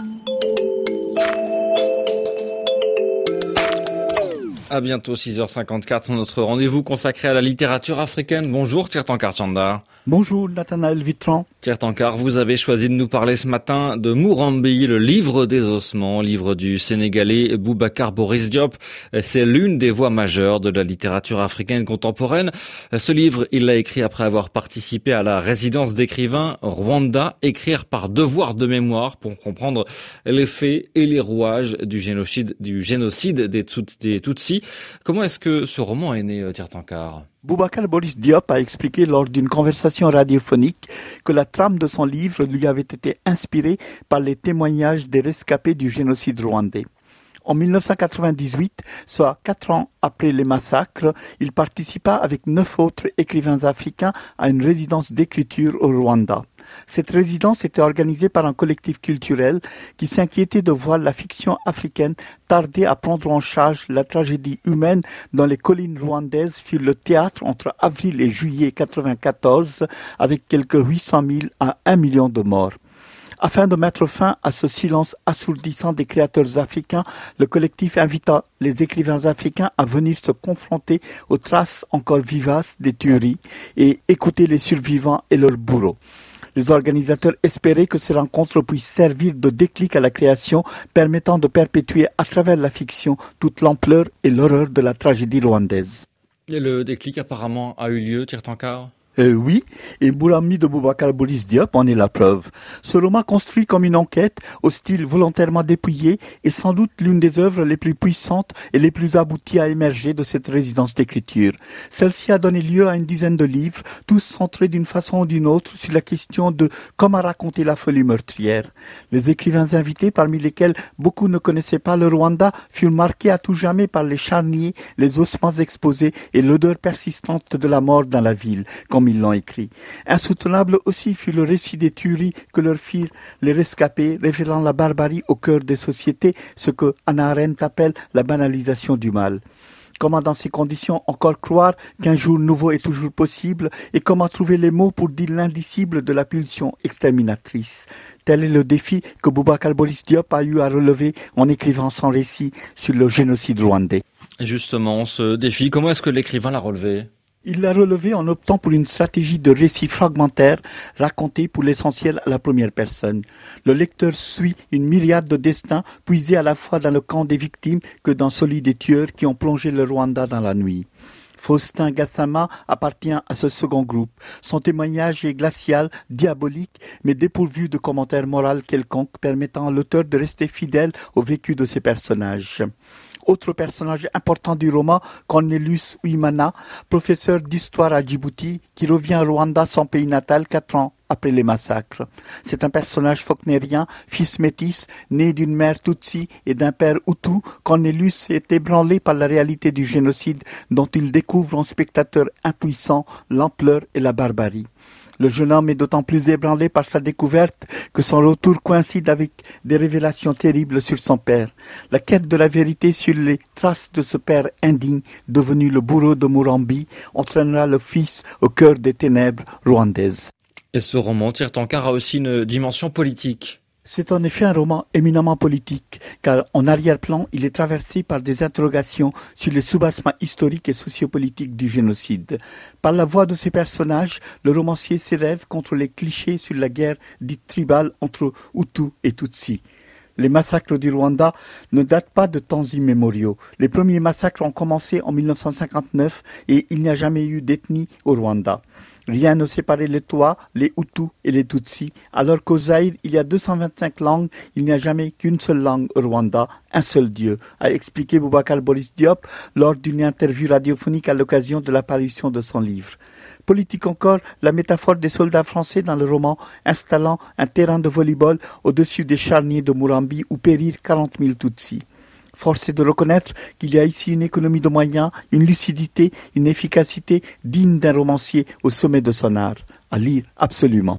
Thank you. À bientôt 6h54, notre rendez-vous consacré à la littérature africaine. Bonjour Tirtankar Chanda. Bonjour Nathanaël Vitran. Tirtankar, vous avez choisi de nous parler ce matin de Mourambi, le livre des ossements, livre du Sénégalais Boubacar Boris Diop. C'est l'une des voix majeures de la littérature africaine contemporaine. Ce livre, il l'a écrit après avoir participé à la résidence d'écrivains Rwanda, écrire par devoir de mémoire pour comprendre les faits et les rouages du génocide, du génocide des, des Comment est-ce que ce roman est né, euh, Tirtankar? Boubacar Boris Diop a expliqué lors d'une conversation radiophonique que la trame de son livre lui avait été inspirée par les témoignages des rescapés du génocide rwandais. En 1998, soit quatre ans après les massacres, il participa avec neuf autres écrivains africains à une résidence d'écriture au Rwanda. Cette résidence était organisée par un collectif culturel qui s'inquiétait de voir la fiction africaine tarder à prendre en charge la tragédie humaine dans les collines rwandaises fut le théâtre entre avril et juillet 1994 avec quelques 800 000 à 1 million de morts. Afin de mettre fin à ce silence assourdissant des créateurs africains, le collectif invita les écrivains africains à venir se confronter aux traces encore vivaces des tueries et écouter les survivants et leurs bourreaux. Les organisateurs espéraient que ces rencontres puissent servir de déclic à la création, permettant de perpétuer à travers la fiction toute l'ampleur et l'horreur de la tragédie rwandaise. Le déclic apparemment a eu lieu, Tirtankar euh, oui, et Boulami de Boubacar Boris Diop en est la preuve. Ce roman construit comme une enquête, au style volontairement dépouillé, est sans doute l'une des œuvres les plus puissantes et les plus abouties à émerger de cette résidence d'écriture. Celle-ci a donné lieu à une dizaine de livres, tous centrés d'une façon ou d'une autre sur la question de comment raconter la folie meurtrière. Les écrivains invités, parmi lesquels beaucoup ne connaissaient pas le Rwanda, furent marqués à tout jamais par les charniers, les ossements exposés et l'odeur persistante de la mort dans la ville, comme l'ont écrit. Insoutenable aussi fut le récit des tueries que leur firent les rescapés, révélant la barbarie au cœur des sociétés, ce que Hannah Arendt appelle la banalisation du mal. Comment dans ces conditions encore croire qu'un jour nouveau est toujours possible et comment trouver les mots pour dire l'indicible de la pulsion exterminatrice? Tel est le défi que Boubacar Boris Diop a eu à relever en écrivant son récit sur le génocide rwandais. Justement, ce défi, comment est-ce que l'écrivain l'a relevé? Il l'a relevé en optant pour une stratégie de récit fragmentaire raconté pour l'essentiel à la première personne. Le lecteur suit une myriade de destins puisés à la fois dans le camp des victimes que dans celui des tueurs qui ont plongé le Rwanda dans la nuit. Faustin Gassama appartient à ce second groupe. Son témoignage est glacial, diabolique, mais dépourvu de commentaires moraux quelconques permettant à l'auteur de rester fidèle au vécu de ses personnages. Autre personnage important du roman, Cornelius Uimana, professeur d'histoire à Djibouti, qui revient à Rwanda, son pays natal, quatre ans après les massacres. C'est un personnage faulknérien, fils métis, né d'une mère Tutsi et d'un père Hutu. Cornelius est ébranlé par la réalité du génocide dont il découvre en spectateur impuissant l'ampleur et la barbarie. Le jeune homme est d'autant plus ébranlé par sa découverte que son retour coïncide avec des révélations terribles sur son père. La quête de la vérité sur les traces de ce père indigne, devenu le bourreau de Murambi, entraînera le fils au cœur des ténèbres rwandaises. Et ce roman tire car a aussi une dimension politique. C'est en effet un roman éminemment politique, car en arrière-plan, il est traversé par des interrogations sur les soubassements historiques et sociopolitiques du génocide. Par la voix de ses personnages, le romancier s'élève contre les clichés sur la guerre dite tribale entre Hutu et Tutsi. Les massacres du Rwanda ne datent pas de temps immémoriaux. Les premiers massacres ont commencé en 1959 et il n'y a jamais eu d'ethnie au Rwanda. Rien ne séparait les Toits, les Hutus et les Tutsis, alors qu'au Zaïre, il y a 225 langues, il n'y a jamais qu'une seule langue au Rwanda, un seul Dieu, a expliqué Boubacar Boris Diop lors d'une interview radiophonique à l'occasion de l'apparition de son livre. Politique encore, la métaphore des soldats français dans le roman installant un terrain de volleyball au-dessus des charniers de Murambi où périrent 40 000 Tutsis. Force est de reconnaître qu'il y a ici une économie de moyens, une lucidité, une efficacité digne d'un romancier au sommet de son art. À lire absolument.